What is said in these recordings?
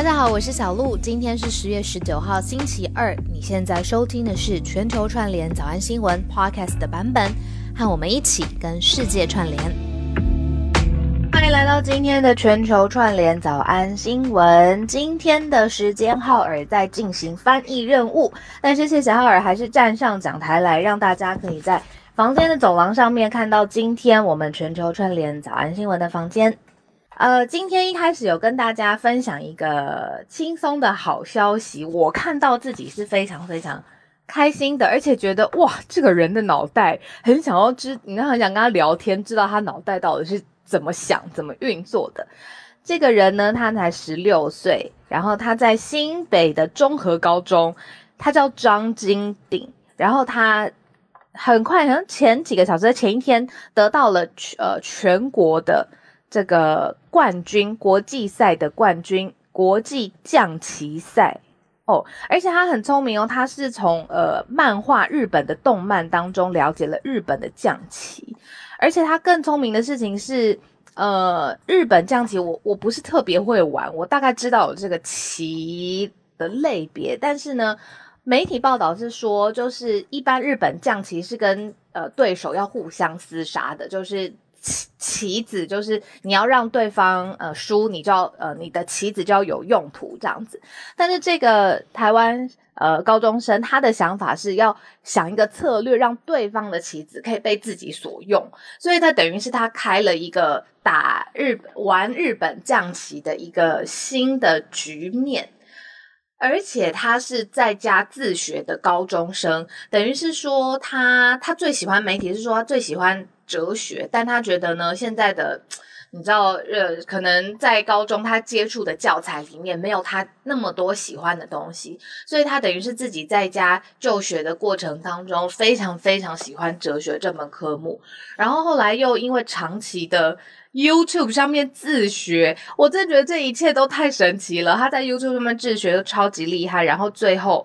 大家好，我是小鹿，今天是十月十九号，星期二。你现在收听的是全球串联早安新闻 Podcast 的版本，和我们一起跟世界串联。欢迎来到今天的全球串联早安新闻。今天的时间，浩尔在进行翻译任务，但是谢谢浩尔还是站上讲台来，让大家可以在房间的走廊上面看到今天我们全球串联早安新闻的房间。呃，今天一开始有跟大家分享一个轻松的好消息，我看到自己是非常非常开心的，而且觉得哇，这个人的脑袋很想要知，你很想跟他聊天，知道他脑袋到底是怎么想、怎么运作的。这个人呢，他才十六岁，然后他在新北的中和高中，他叫张金鼎，然后他很快，好像前几个小时，前一天得到了呃全国的。这个冠军国际赛的冠军，国际象棋赛哦，而且他很聪明哦，他是从呃漫画日本的动漫当中了解了日本的象棋，而且他更聪明的事情是，呃，日本象棋我我不是特别会玩，我大概知道有这个棋的类别，但是呢，媒体报道是说，就是一般日本象棋是跟呃对手要互相厮杀的，就是。棋子就是你要让对方呃输，你就要呃你的棋子就要有用途这样子。但是这个台湾呃高中生他的想法是要想一个策略，让对方的棋子可以被自己所用，所以他等于是他开了一个打日玩日本将棋的一个新的局面，而且他是在家自学的高中生，等于是说他他最喜欢媒体是说他最喜欢。哲学，但他觉得呢，现在的你知道，呃，可能在高中他接触的教材里面没有他那么多喜欢的东西，所以他等于是自己在家就学的过程当中，非常非常喜欢哲学这门科目。然后后来又因为长期的 YouTube 上面自学，我真的觉得这一切都太神奇了。他在 YouTube 上面自学都超级厉害，然后最后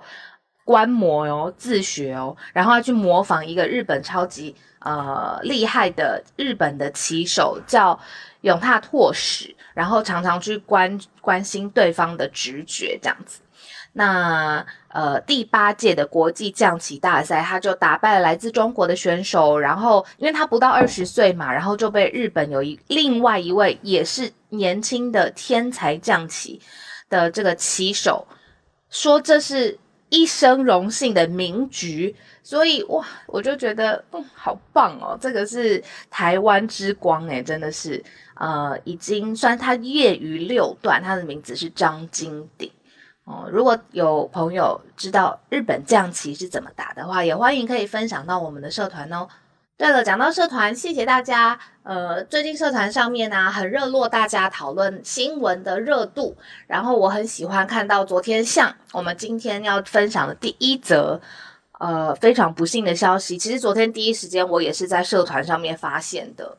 观摩哦，自学哦，然后要去模仿一个日本超级。呃，厉害的日本的棋手叫永踏拓史，然后常常去关关心对方的直觉这样子。那呃，第八届的国际象棋大赛，他就打败了来自中国的选手，然后因为他不到二十岁嘛，然后就被日本有一另外一位也是年轻的天才象棋的这个棋手说这是一生荣幸的名局。所以哇，我就觉得嗯，好棒哦！这个是台湾之光诶，真的是呃，已经算他业余六段，他的名字是张金鼎哦。如果有朋友知道日本象棋是怎么打的话，也欢迎可以分享到我们的社团哦。对了，讲到社团，谢谢大家。呃，最近社团上面呢很热络，大家讨论新闻的热度。然后我很喜欢看到昨天像我们今天要分享的第一则。呃，非常不幸的消息。其实昨天第一时间我也是在社团上面发现的。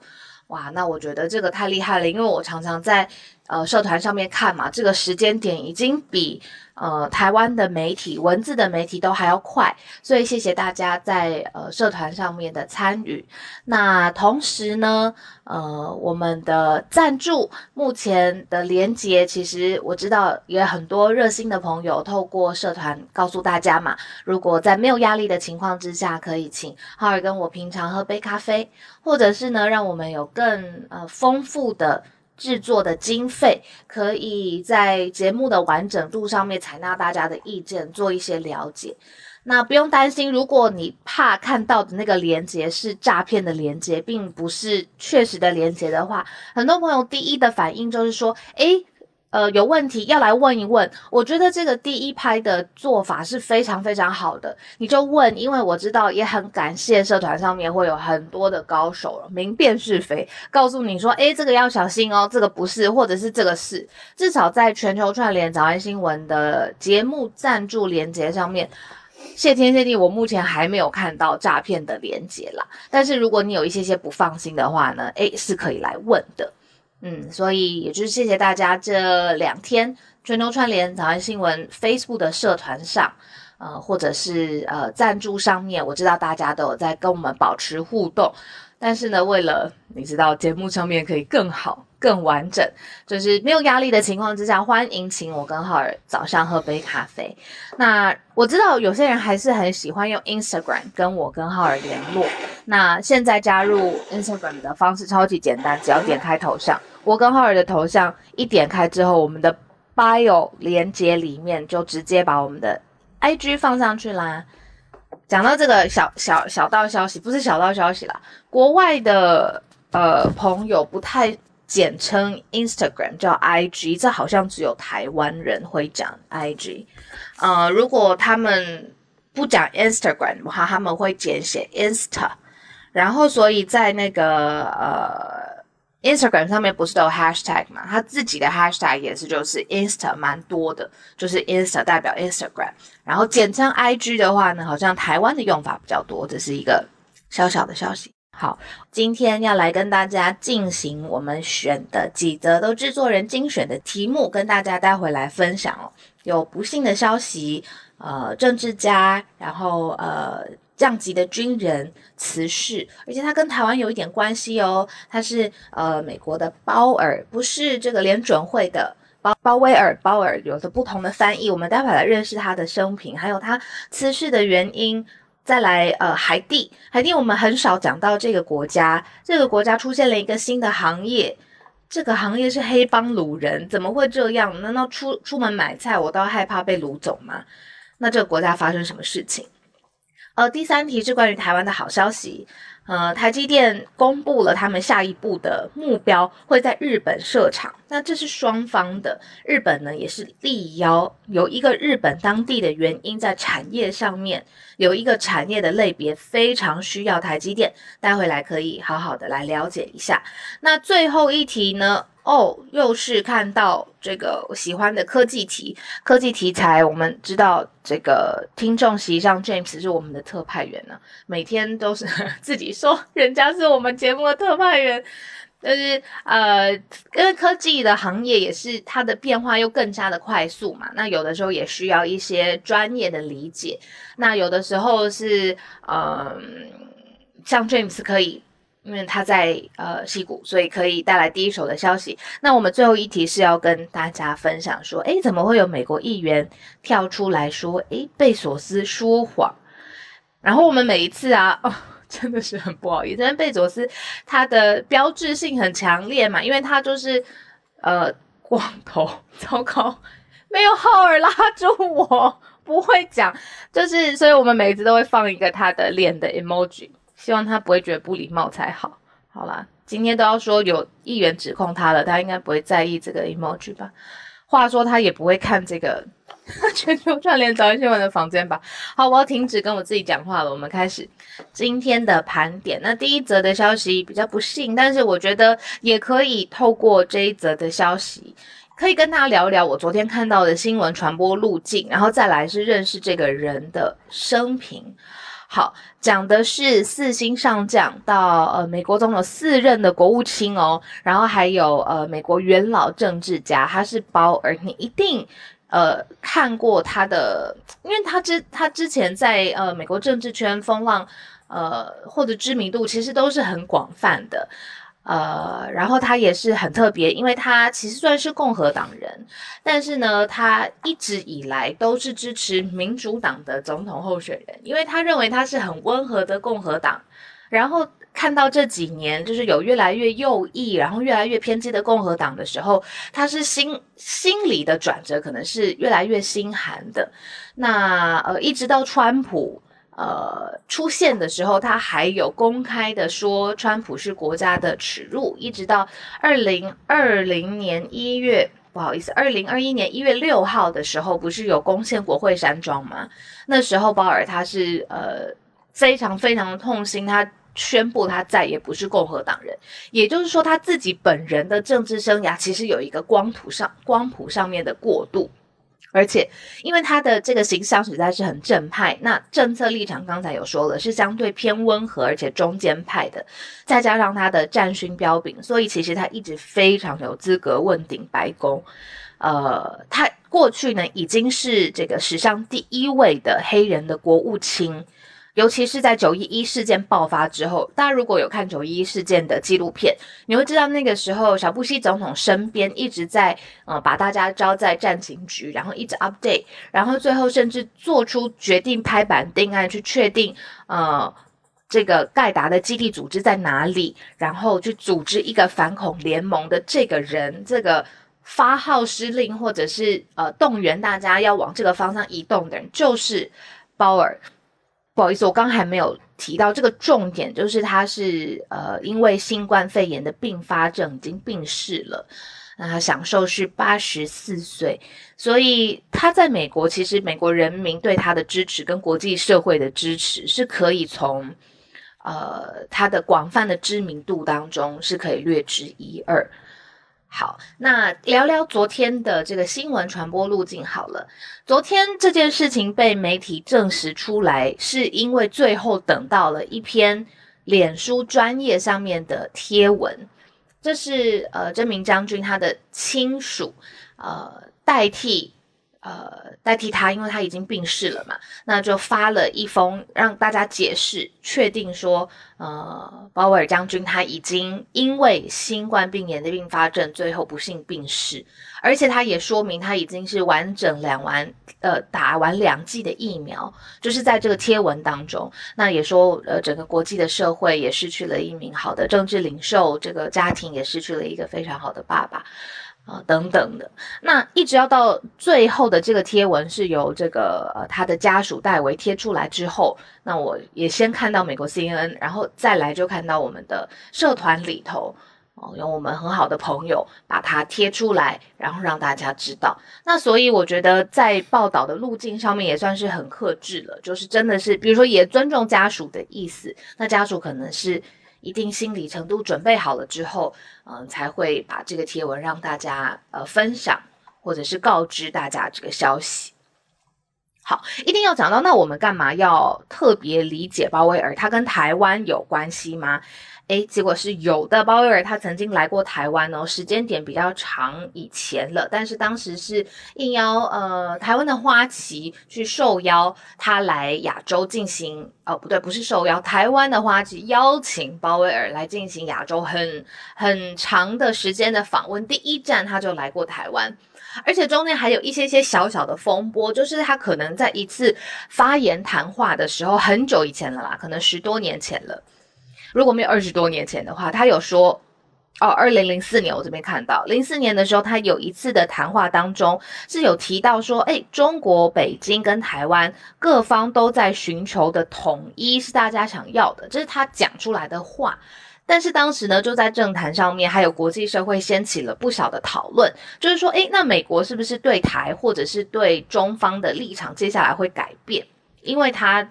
哇，那我觉得这个太厉害了，因为我常常在呃社团上面看嘛，这个时间点已经比。呃，台湾的媒体文字的媒体都还要快，所以谢谢大家在呃社团上面的参与。那同时呢，呃，我们的赞助目前的连接，其实我知道也很多热心的朋友透过社团告诉大家嘛，如果在没有压力的情况之下，可以请浩尔跟我平常喝杯咖啡，或者是呢，让我们有更呃丰富的。制作的经费可以在节目的完整度上面采纳大家的意见，做一些了解。那不用担心，如果你怕看到的那个连接是诈骗的连接，并不是确实的连接的话，很多朋友第一的反应就是说，诶。呃，有问题要来问一问。我觉得这个第一拍的做法是非常非常好的，你就问，因为我知道也很感谢社团上面会有很多的高手明辨是非，告诉你说，诶，这个要小心哦，这个不是，或者是这个是。至少在全球串联早安新闻的节目赞助连接上面，谢天谢地，我目前还没有看到诈骗的连接啦。但是如果你有一些些不放心的话呢，诶，是可以来问的。嗯，所以也就是谢谢大家这两天全球串联早安新闻 Facebook 的社团上，呃，或者是呃赞助上面，我知道大家都有在跟我们保持互动。但是呢，为了你知道节目上面可以更好、更完整，就是没有压力的情况之下，欢迎请我跟浩尔早上喝杯咖啡。那我知道有些人还是很喜欢用 Instagram 跟我跟浩尔联络。那现在加入 Instagram 的方式超级简单，只要点开头像，我跟浩尔的头像一点开之后，我们的 Bio 连接里面就直接把我们的 IG 放上去啦。讲到这个小小小道消息，不是小道消息啦，国外的呃朋友不太简称 Instagram 叫 IG，这好像只有台湾人会讲 IG。呃，如果他们不讲 Instagram 的话，他们会简写 Insta。然后，所以在那个呃 Instagram 上面不是都有 Hashtag 嘛？他自己的 Hashtag 也是就是 Insta 蛮多的，就是 Insta 代表 Instagram。然后简称 IG 的话呢，好像台湾的用法比较多，这是一个小小的消息。好，今天要来跟大家进行我们选的几则都制作人精选的题目，跟大家带回来分享哦。有不幸的消息，呃，政治家，然后呃，降级的军人辞世，而且他跟台湾有一点关系哦。他是呃美国的鲍尔，不是这个联准会的。鲍鲍威尔，鲍尔有着不同的翻译。我们待会来认识他的生平，还有他辞世的原因。再来，呃，海地，海地我们很少讲到这个国家。这个国家出现了一个新的行业，这个行业是黑帮掳人。怎么会这样？难道出出门买菜我都害怕被掳走吗？那这个国家发生什么事情？呃，第三题是关于台湾的好消息。呃，台积电公布了他们下一步的目标，会在日本设厂。那这是双方的，日本呢也是力邀有一个日本当地的原因，在产业上面有一个产业的类别非常需要台积电，待会来可以好好的来了解一下。那最后一题呢？哦，又是看到这个喜欢的科技题，科技题材。我们知道这个听众席上 James 是我们的特派员呢，每天都是自己说人家是我们节目的特派员。但是呃，因为科技的行业也是它的变化又更加的快速嘛，那有的时候也需要一些专业的理解。那有的时候是嗯，像 James 可以。因为他在呃西谷，所以可以带来第一手的消息。那我们最后一题是要跟大家分享说，诶，怎么会有美国议员跳出来说，诶，贝索斯说谎？然后我们每一次啊，哦，真的是很不好意思，因为贝佐斯他的标志性很强烈嘛，因为他就是呃光头，糟糕，没有浩尔拉住我，不会讲，就是所以我们每一次都会放一个他的脸的 emoji。希望他不会觉得不礼貌才好。好啦，今天都要说有议员指控他了，他应该不会在意这个 emoji 吧？话说他也不会看这个 全球串联早安新闻的房间吧？好，我要停止跟我自己讲话了。我们开始今天的盘点。那第一则的消息比较不幸，但是我觉得也可以透过这一则的消息，可以跟大家聊一聊我昨天看到的新闻传播路径，然后再来是认识这个人的生平。好，讲的是四星上将到呃美国总统四任的国务卿哦，然后还有呃美国元老政治家，他是鲍尔，你一定呃看过他的，因为他之他之前在呃美国政治圈风浪呃或者知名度其实都是很广泛的。呃，然后他也是很特别，因为他其实算是共和党人，但是呢，他一直以来都是支持民主党的总统候选人，因为他认为他是很温和的共和党。然后看到这几年就是有越来越右翼，然后越来越偏激的共和党的时候，他是心心理的转折，可能是越来越心寒的。那呃，一直到川普。呃，出现的时候，他还有公开的说川普是国家的耻辱，一直到二零二零年一月，不好意思，二零二一年一月六号的时候，不是有攻陷国会山庄吗？那时候鲍尔他是呃非常非常的痛心，他宣布他再也不是共和党人，也就是说他自己本人的政治生涯其实有一个光谱上光谱上面的过渡。而且，因为他的这个形象实在是很正派，那政策立场刚才有说了是相对偏温和，而且中间派的，再加上他的战勋彪炳，所以其实他一直非常有资格问鼎白宫。呃，他过去呢已经是这个史上第一位的黑人的国务卿。尤其是在九一一事件爆发之后，大家如果有看九一一事件的纪录片，你会知道那个时候小布希总统身边一直在呃把大家招在战情局，然后一直 update，然后最后甚至做出决定拍板定案去确定呃这个盖达的基地组织在哪里，然后去组织一个反恐联盟的这个人，这个发号施令或者是呃动员大家要往这个方向移动的人，就是鲍尔。不好意思，我刚还没有提到这个重点，就是他是呃，因为新冠肺炎的并发症已经病逝了，那他享受是八十四岁，所以他在美国，其实美国人民对他的支持跟国际社会的支持是可以从呃他的广泛的知名度当中是可以略知一二。好，那聊聊昨天的这个新闻传播路径好了。昨天这件事情被媒体证实出来，是因为最后等到了一篇脸书专业上面的贴文，这是呃这名将军他的亲属呃代替。呃，代替他，因为他已经病逝了嘛，那就发了一封让大家解释，确定说，呃，鲍威尔将军他已经因为新冠病炎的并发症，最后不幸病逝，而且他也说明他已经是完整两完，呃，打完两剂的疫苗，就是在这个贴文当中，那也说，呃，整个国际的社会也失去了一名好的政治领袖，这个家庭也失去了一个非常好的爸爸。啊，等等的，那一直要到最后的这个贴文是由这个呃他的家属代为贴出来之后，那我也先看到美国 CNN，然后再来就看到我们的社团里头哦，有我们很好的朋友把它贴出来，然后让大家知道。那所以我觉得在报道的路径上面也算是很克制了，就是真的是，比如说也尊重家属的意思，那家属可能是。一定心理程度准备好了之后，嗯，才会把这个贴文让大家呃分享，或者是告知大家这个消息。好，一定要讲到，那我们干嘛要特别理解鲍威尔？他跟台湾有关系吗？诶，结果是有的。鲍威尔他曾经来过台湾哦，时间点比较长以前了，但是当时是应邀呃台湾的花旗去受邀他来亚洲进行哦不对，不是受邀，台湾的花旗邀请鲍威尔来进行亚洲很很长的时间的访问。第一站他就来过台湾，而且中间还有一些些小小的风波，就是他可能在一次发言谈话的时候，很久以前了啦，可能十多年前了。如果没有二十多年前的话，他有说，哦，二零零四年我这边看到，零四年的时候，他有一次的谈话当中是有提到说，哎，中国北京跟台湾各方都在寻求的统一是大家想要的，这是他讲出来的话。但是当时呢，就在政坛上面还有国际社会掀起了不小的讨论，就是说，哎，那美国是不是对台或者是对中方的立场接下来会改变？因为他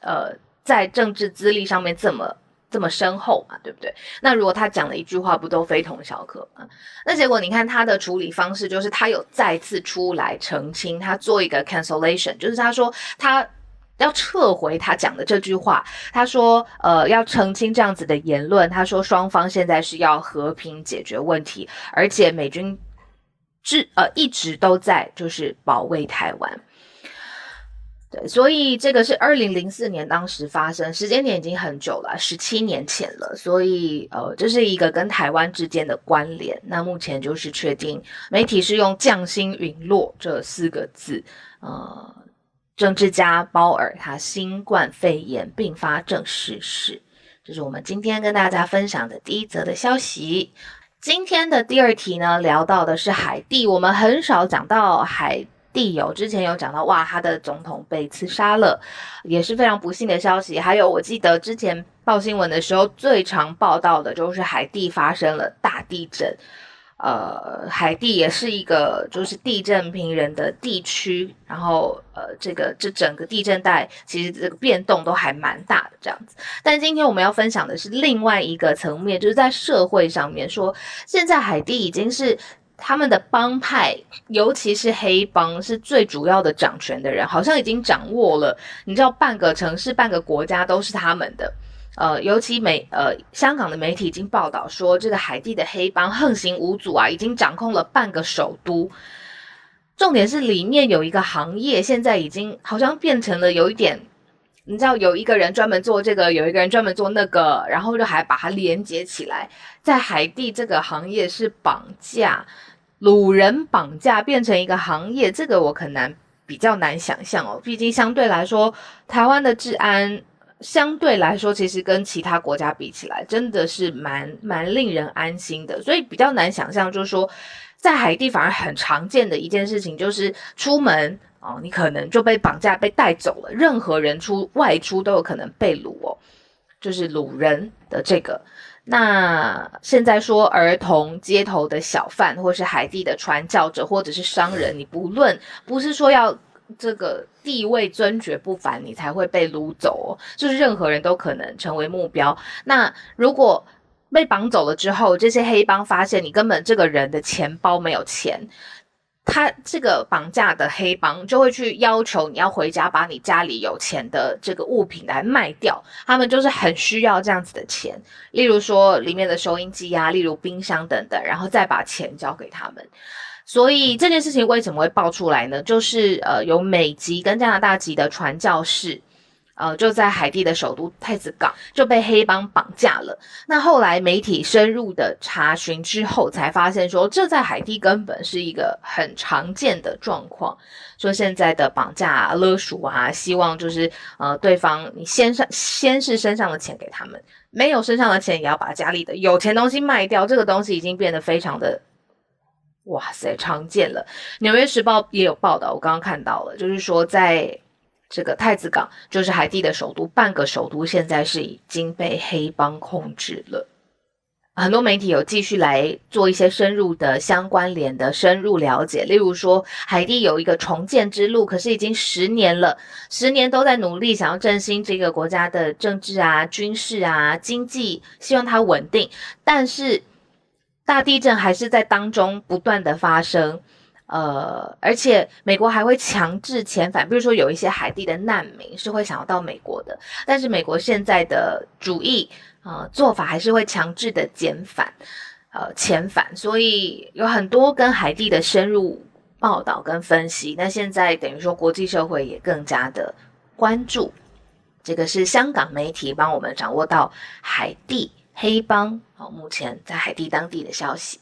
呃在政治资历上面这么。这么深厚嘛，对不对？那如果他讲了一句话，不都非同小可吗？那结果你看他的处理方式，就是他有再次出来澄清，他做一个 cancellation，就是他说他要撤回他讲的这句话，他说呃要澄清这样子的言论，他说双方现在是要和平解决问题，而且美军至呃一直都在就是保卫台湾。对，所以这个是二零零四年当时发生，时间点已经很久了，十七年前了。所以，呃，这是一个跟台湾之间的关联。那目前就是确定，媒体是用“降薪陨落”这四个字。呃，政治家鲍尔他新冠肺炎并发症逝世，这是我们今天跟大家分享的第一则的消息。今天的第二题呢，聊到的是海地，我们很少讲到海。地有之前有讲到哇，他的总统被刺杀了，也是非常不幸的消息。还有我记得之前报新闻的时候，最常报道的就是海地发生了大地震。呃，海地也是一个就是地震频人的地区，然后呃，这个这整个地震带其实这个变动都还蛮大的这样子。但今天我们要分享的是另外一个层面，就是在社会上面说，现在海地已经是。他们的帮派，尤其是黑帮，是最主要的掌权的人，好像已经掌握了。你知道，半个城市、半个国家都是他们的。呃，尤其美呃，香港的媒体已经报道说，这个海地的黑帮横行无阻啊，已经掌控了半个首都。重点是里面有一个行业，现在已经好像变成了有一点你知道有一个人专门做这个，有一个人专门做那个，然后就还把它连接起来。在海地这个行业是绑架，掳人绑架变成一个行业，这个我可能比较难想象哦。毕竟相对来说，台湾的治安相对来说，其实跟其他国家比起来，真的是蛮蛮令人安心的。所以比较难想象，就是说在海地反而很常见的一件事情，就是出门。哦，你可能就被绑架、被带走了。任何人出外出都有可能被掳哦，就是掳人的这个。那现在说儿童、街头的小贩，或是海地的传教者，或者是商人，你不论不是说要这个地位尊爵不凡，你才会被掳走，就是任何人都可能成为目标。那如果被绑走了之后，这些黑帮发现你根本这个人的钱包没有钱。他这个绑架的黑帮就会去要求你要回家把你家里有钱的这个物品来卖掉，他们就是很需要这样子的钱，例如说里面的收音机啊，例如冰箱等等，然后再把钱交给他们。所以这件事情为什么会爆出来呢？就是呃，有美籍跟加拿大籍的传教士。呃，就在海地的首都太子港就被黑帮绑架了。那后来媒体深入的查询之后，才发现说，这在海地根本是一个很常见的状况。说现在的绑架勒索啊，希望就是呃，对方你先上先是身上的钱给他们，没有身上的钱也要把家里的有钱东西卖掉。这个东西已经变得非常的，哇塞，常见了。纽约时报也有报道，我刚刚看到了，就是说在。这个太子港就是海地的首都，半个首都现在是已经被黑帮控制了。很多媒体有继续来做一些深入的相关联的深入了解，例如说海地有一个重建之路，可是已经十年了，十年都在努力想要振兴这个国家的政治啊、军事啊、经济，希望它稳定，但是大地震还是在当中不断的发生。呃，而且美国还会强制遣返，比如说有一些海地的难民是会想要到美国的，但是美国现在的主义呃做法还是会强制的遣返，呃遣返，所以有很多跟海地的深入报道跟分析。那现在等于说国际社会也更加的关注，这个是香港媒体帮我们掌握到海地黑帮哦，目前在海地当地的消息。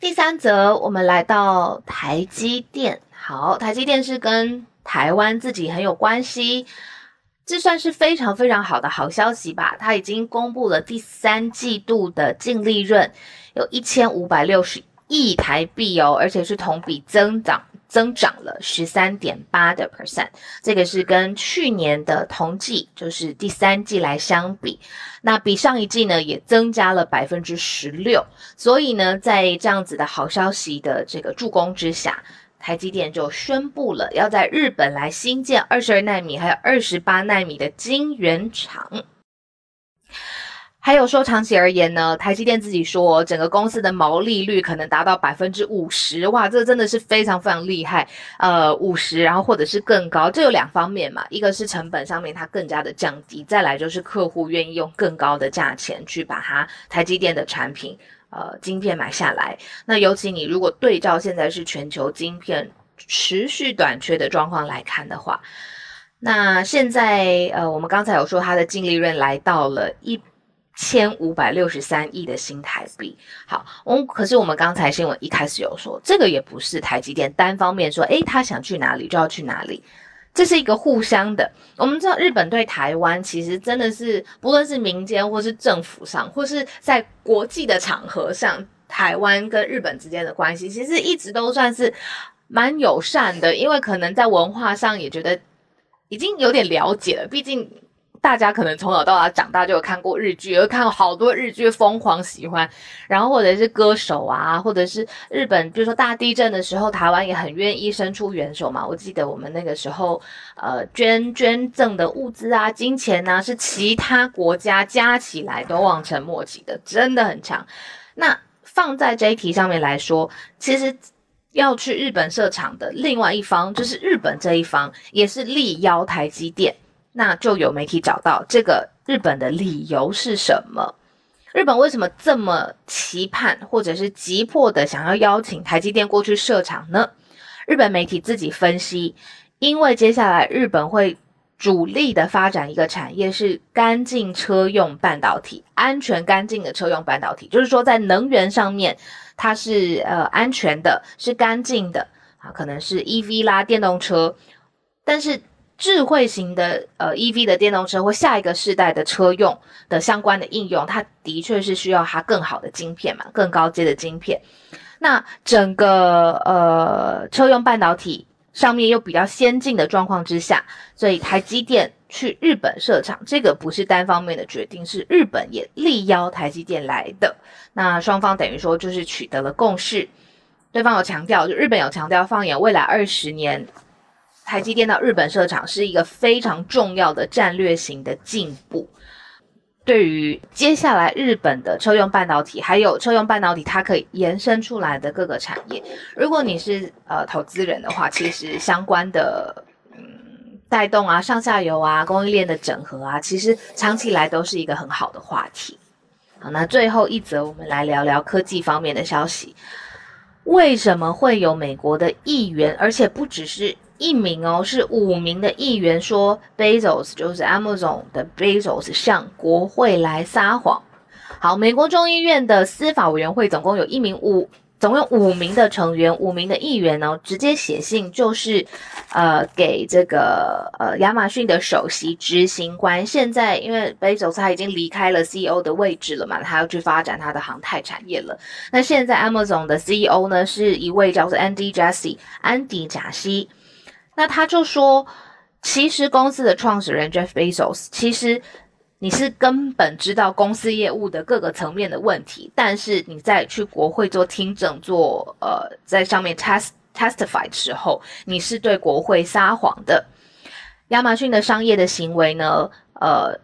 第三则，我们来到台积电。好，台积电是跟台湾自己很有关系，这算是非常非常好的好消息吧？它已经公布了第三季度的净利润有一千五百六十亿台币哦，而且是同比增长。增长了十三点八的 percent，这个是跟去年的同季，就是第三季来相比，那比上一季呢也增加了百分之十六。所以呢，在这样子的好消息的这个助攻之下，台积电就宣布了要在日本来新建二十二纳米还有二十八纳米的晶圆厂。还有说，长期而言呢，台积电自己说，整个公司的毛利率可能达到百分之五十，哇，这真的是非常非常厉害。呃，五十，然后或者是更高，这有两方面嘛，一个是成本上面它更加的降低，再来就是客户愿意用更高的价钱去把它台积电的产品，呃，晶片买下来。那尤其你如果对照现在是全球晶片持续短缺的状况来看的话，那现在呃，我们刚才有说它的净利润来到了一。千五百六十三亿的新台币，好，我可是我们刚才新闻一开始有说，这个也不是台积电单方面说，诶，他想去哪里就要去哪里，这是一个互相的。我们知道日本对台湾其实真的是，不论是民间或是政府上，或是在国际的场合上，台湾跟日本之间的关系其实一直都算是蛮友善的，因为可能在文化上也觉得已经有点了解了，毕竟。大家可能从小到大长大就有看过日剧，有看过好多日剧，疯狂喜欢。然后或者是歌手啊，或者是日本，比如说大地震的时候，台湾也很愿意伸出援手嘛。我记得我们那个时候，呃，捐捐赠的物资啊、金钱呐，是其他国家加起来都望尘莫及的，真的很强。那放在这一题上面来说，其实要去日本设厂的另外一方，就是日本这一方，也是力邀台积电。那就有媒体找到这个日本的理由是什么？日本为什么这么期盼或者是急迫的想要邀请台积电过去设厂呢？日本媒体自己分析，因为接下来日本会主力的发展一个产业是干净车用半导体，安全干净的车用半导体，就是说在能源上面它是呃安全的，是干净的啊，可能是 EV 啦电动车，但是智慧型的呃 EV 的电动车或下一个世代的车用的相关的应用，它的确是需要它更好的晶片嘛，更高阶的晶片。那整个呃车用半导体。上面又比较先进的状况之下，所以台积电去日本设厂，这个不是单方面的决定，是日本也力邀台积电来的。那双方等于说就是取得了共识，对方有强调，就日本有强调，放眼未来二十年，台积电到日本设厂是一个非常重要的战略型的进步。对于接下来日本的车用半导体，还有车用半导体，它可以延伸出来的各个产业，如果你是呃投资人的话，其实相关的嗯带动啊、上下游啊、供应链的整合啊，其实长期来都是一个很好的话题。好，那最后一则，我们来聊聊科技方面的消息。为什么会有美国的议员，而且不只是？一名哦，是五名的议员说，Bezos 就是 Amazon 的 Bezos 向国会来撒谎。好，美国众议院的司法委员会总共有一名五。总共五名的成员，五名的议员呢，直接写信就是，呃，给这个呃亚马逊的首席执行官。现在因为 Bezos 他已经离开了 CEO 的位置了嘛，他要去发展他的航太产业了。那现在 Amazon 的 CEO 呢，是一位叫做 Andy Jassy 安迪贾西。那他就说，其实公司的创始人 Jeff Bezos，其实你是根本知道公司业务的各个层面的问题，但是你在去国会做听证、做呃在上面 test testify 的时候，你是对国会撒谎的。亚马逊的商业的行为呢，呃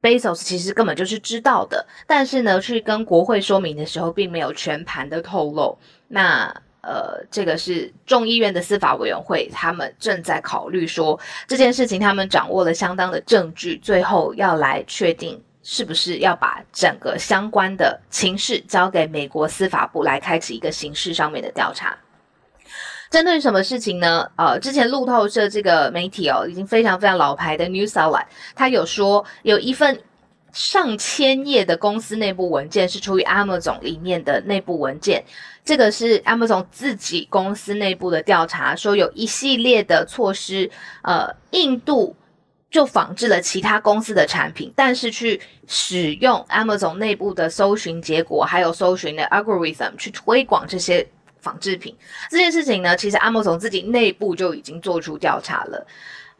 ，Bezos 其实根本就是知道的，但是呢，去跟国会说明的时候，并没有全盘的透露。那呃，这个是众议院的司法委员会，他们正在考虑说这件事情，他们掌握了相当的证据，最后要来确定是不是要把整个相关的情势交给美国司法部来开启一个刑事上面的调查。针对什么事情呢？呃，之前路透社这个媒体哦，已经非常非常老牌的 News Outlet，他有说有一份上千页的公司内部文件是出于 Amazon 里面的内部文件。这个是 Amazon 自己公司内部的调查，说有一系列的措施，呃，印度就仿制了其他公司的产品，但是去使用 Amazon 内部的搜寻结果，还有搜寻的 algorithm 去推广这些仿制品。这件事情呢，其实 Amazon 自己内部就已经做出调查了。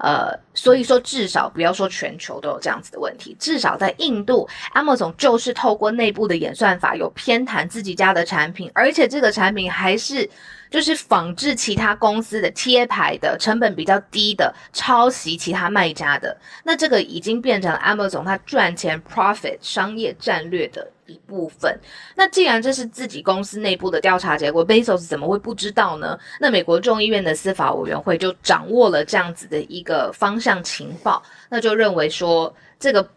呃，所以说至少不要说全球都有这样子的问题，至少在印度，Amazon 就是透过内部的演算法有偏袒自己家的产品，而且这个产品还是。就是仿制其他公司的贴牌的成本比较低的，抄袭其他卖家的，那这个已经变成了 Amazon 它赚钱 profit 商业战略的一部分。那既然这是自己公司内部的调查结果，Bezos 怎么会不知道呢？那美国众议院的司法委员会就掌握了这样子的一个方向情报，那就认为说这个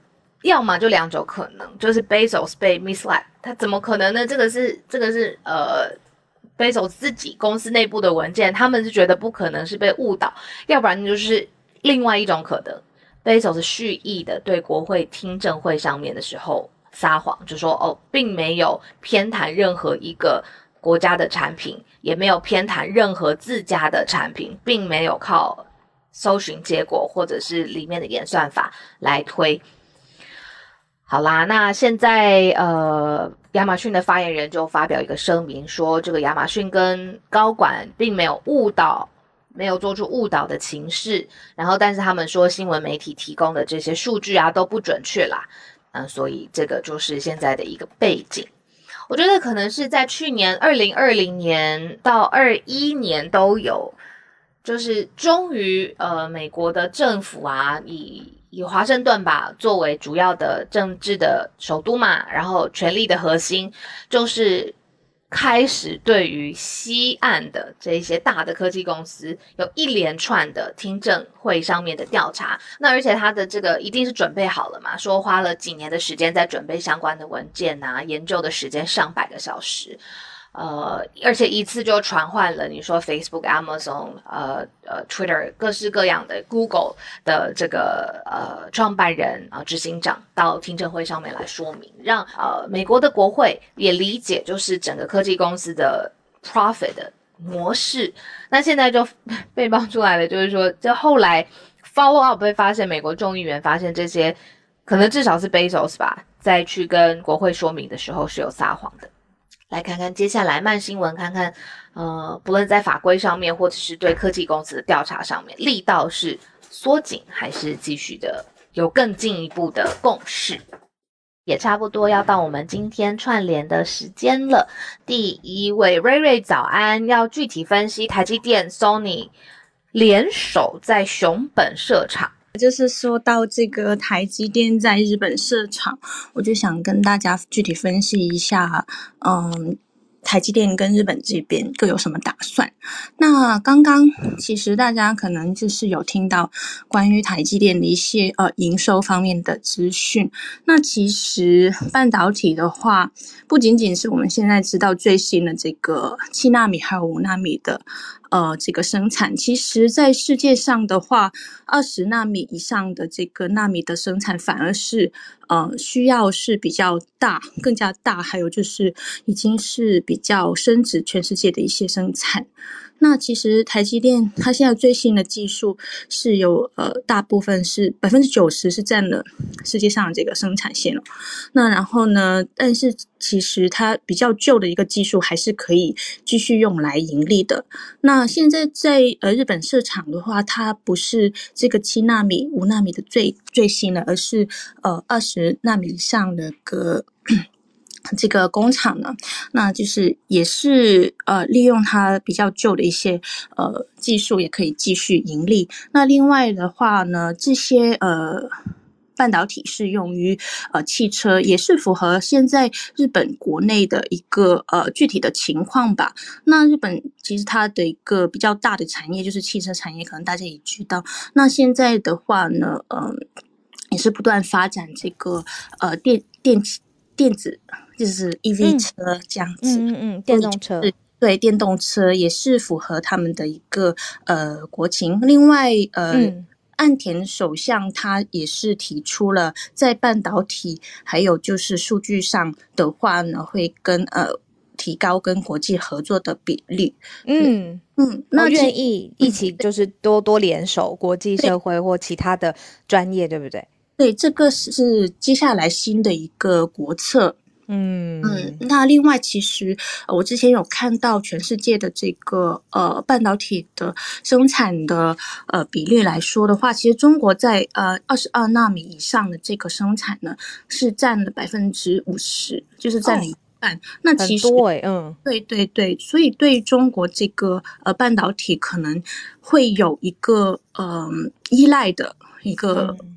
要么就两种可能，就是 Bezos 被 misled，他怎么可能呢？这个是这个是呃。Bezos 自己公司内部的文件，他们是觉得不可能是被误导，要不然就是另外一种可能，Bezos 蓄意的对国会听证会上面的时候撒谎，就说哦，并没有偏袒任何一个国家的产品，也没有偏袒任何自家的产品，并没有靠搜寻结果或者是里面的演算法来推。好啦，那现在呃。亚马逊的发言人就发表一个声明，说这个亚马逊跟高管并没有误导，没有做出误导的情势。然后，但是他们说新闻媒体提供的这些数据啊都不准确啦。嗯，所以这个就是现在的一个背景。我觉得可能是在去年二零二零年到二一年都有，就是终于呃美国的政府啊以。以华盛顿吧作为主要的政治的首都嘛，然后权力的核心就是开始对于西岸的这一些大的科技公司有一连串的听证会上面的调查。那而且他的这个一定是准备好了嘛，说花了几年的时间在准备相关的文件啊，研究的时间上百个小时。呃，而且一次就传唤了你说 Facebook、Amazon、呃呃 Twitter 各式各样的 Google 的这个呃创办人啊执行长到听证会上面来说明，让呃美国的国会也理解，就是整个科技公司的 profit 的模式。那现在就 被爆出来了，就是说，这后来 follow up 被发现，美国众议员发现这些可能至少是 Bezos 吧，在去跟国会说明的时候是有撒谎的。来看看接下来慢新闻，看看，呃，不论在法规上面，或者是对科技公司的调查上面，力道是缩紧还是继续的有更进一步的共识，也差不多要到我们今天串联的时间了。第一位瑞瑞早安，要具体分析台积电、Sony 联手在熊本设厂。就是说到这个台积电在日本设厂，我就想跟大家具体分析一下，嗯。台积电跟日本这边各有什么打算？那刚刚其实大家可能就是有听到关于台积电的一些呃营收方面的资讯。那其实半导体的话，不仅仅是我们现在知道最新的这个七纳米还有五纳米的。呃，这个生产其实，在世界上的话，二十纳米以上的这个纳米的生产，反而是呃需要是比较大，更加大，还有就是已经是比较升值全世界的一些生产。那其实台积电它现在最新的技术是有呃大部分是百分之九十是占了世界上这个生产线了。那然后呢，但是其实它比较旧的一个技术还是可以继续用来盈利的。那现在在呃日本市场的话，它不是这个七纳米、五纳米的最最新的，而是呃二十纳米上的个。这个工厂呢，那就是也是呃利用它比较旧的一些呃技术，也可以继续盈利。那另外的话呢，这些呃半导体是用于呃汽车，也是符合现在日本国内的一个呃具体的情况吧。那日本其实它的一个比较大的产业就是汽车产业，可能大家也知道。那现在的话呢，嗯，也是不断发展这个呃电电器电子。就是 EV 车这样子，嗯嗯，电动车对电动车也是符合他们的一个呃国情。另外呃，岸田首相他也是提出了在半导体还有就是数据上的话呢，会跟呃提高跟国际合作的比例。嗯嗯，那愿意一起就是多多联手国际社会或其他的专业，对不对？对，这个是接下来新的一个国策。嗯。嗯，那另外，其实我之前有看到全世界的这个呃半导体的生产的呃比例来说的话，其实中国在呃二十二纳米以上的这个生产呢是占了百分之五十，就是占了一半。那其实嗯，对对对，所以对中国这个呃半导体可能会有一个嗯依赖的一个嗯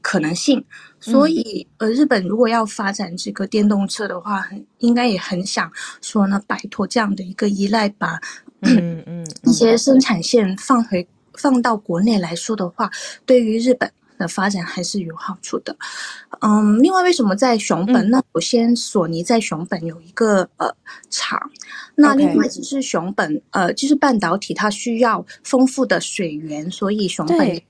可能性。所以，呃，日本如果要发展这个电动车的话，很应该也很想说呢，摆脱这样的一个依赖，把嗯 嗯一些生产线放回放到国内来说的话，对于日本的发展还是有好处的。嗯，另外，为什么在熊本？那首先，索尼在熊本有一个呃厂，那另外就是熊本呃，就是半导体它需要丰富的水源，所以熊本。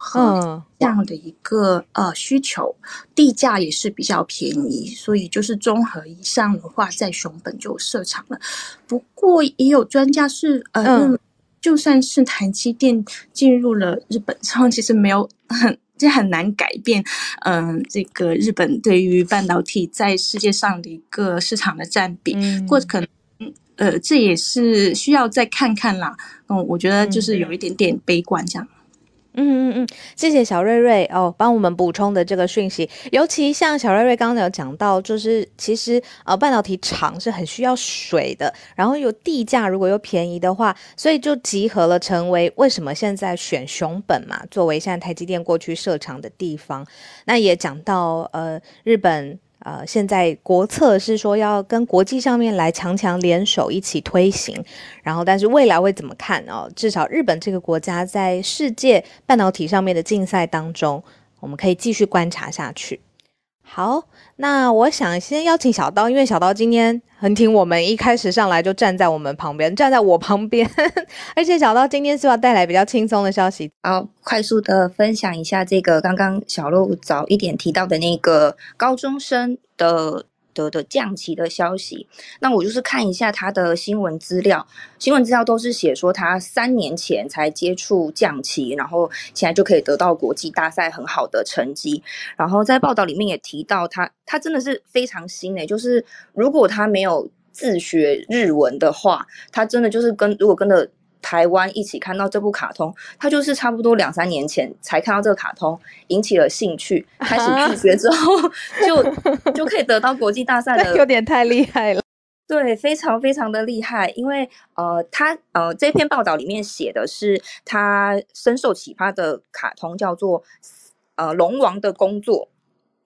和这样的一个呃需求，地价也是比较便宜，所以就是综合以上的话，在熊本就设厂了。不过也有专家是呃，就算是台积电进入了日本之后，其实没有很这很难改变，嗯，这个日本对于半导体在世界上的一个市场的占比，或者可能呃，这也是需要再看看啦。嗯，我觉得就是有一点点悲观这样。嗯嗯嗯嗯，谢谢小瑞瑞哦，帮我们补充的这个讯息。尤其像小瑞瑞刚刚有讲到，就是其实呃半导体厂是很需要水的，然后有地价如果又便宜的话，所以就集合了成为为什么现在选熊本嘛，作为现在台积电过去设厂的地方。那也讲到呃日本。呃，现在国策是说要跟国际上面来强强联手一起推行，然后但是未来会怎么看哦？至少日本这个国家在世界半导体上面的竞赛当中，我们可以继续观察下去。好，那我想先邀请小刀，因为小刀今天很挺我们，一开始上来就站在我们旁边，站在我旁边，而且小刀今天是要带来比较轻松的消息。好，快速的分享一下这个刚刚小鹿早一点提到的那个高中生的。的的降旗的消息，那我就是看一下他的新闻资料，新闻资料都是写说他三年前才接触降旗，然后现在就可以得到国际大赛很好的成绩。然后在报道里面也提到他，他真的是非常新诶，就是如果他没有自学日文的话，他真的就是跟如果跟着。台湾一起看到这部卡通，他就是差不多两三年前才看到这个卡通，引起了兴趣，开始自学之后，就就可以得到国际大赛的，有点太厉害了。对，非常非常的厉害，因为呃，他呃这篇报道里面写的是他深受启发的卡通叫做呃龙王的工作。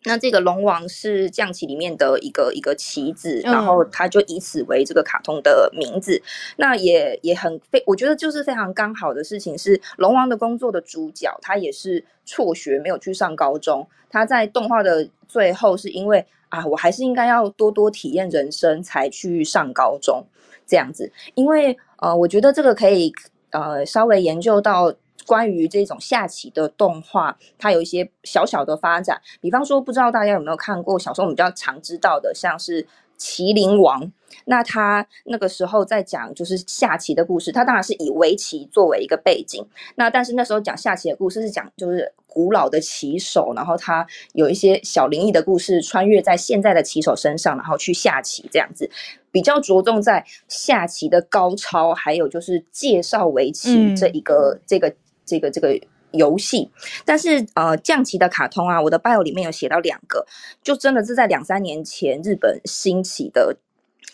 那这个龙王是象棋里面的一个一个棋子，然后他就以此为这个卡通的名字。那也也很非，我觉得就是非常刚好的事情是，龙王的工作的主角他也是辍学，没有去上高中。他在动画的最后是因为啊，我还是应该要多多体验人生才去上高中这样子。因为呃，我觉得这个可以呃稍微研究到。关于这种下棋的动画，它有一些小小的发展。比方说，不知道大家有没有看过小时候我们比较常知道的，像是《麒麟王》。那他那个时候在讲就是下棋的故事，他当然是以围棋作为一个背景。那但是那时候讲下棋的故事是讲就是古老的棋手，然后他有一些小灵异的故事穿越在现在的棋手身上，然后去下棋这样子，比较着重在下棋的高超，还有就是介绍围棋这一个这个。这个这个游戏，但是呃，降棋的卡通啊，我的 bio 里面有写到两个，就真的是在两三年前日本兴起的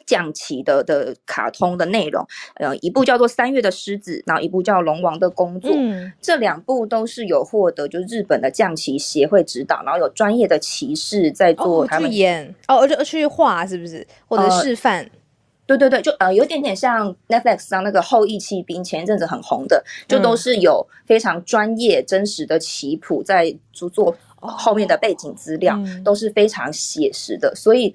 降棋的的卡通的内容，呃，一部叫做《三月的狮子》，然后一部叫《龙王的工作》，这两部都是有获得就日本的降棋协会指导，然后有专业的骑士在做他们演。哦，而且去画是不是？或者示范？对对对，就呃有点点像 Netflix 上那个《后羿骑兵》，前一阵子很红的，就都是有非常专业、真实的棋谱在做做后面的背景资料，都是非常写实的。所以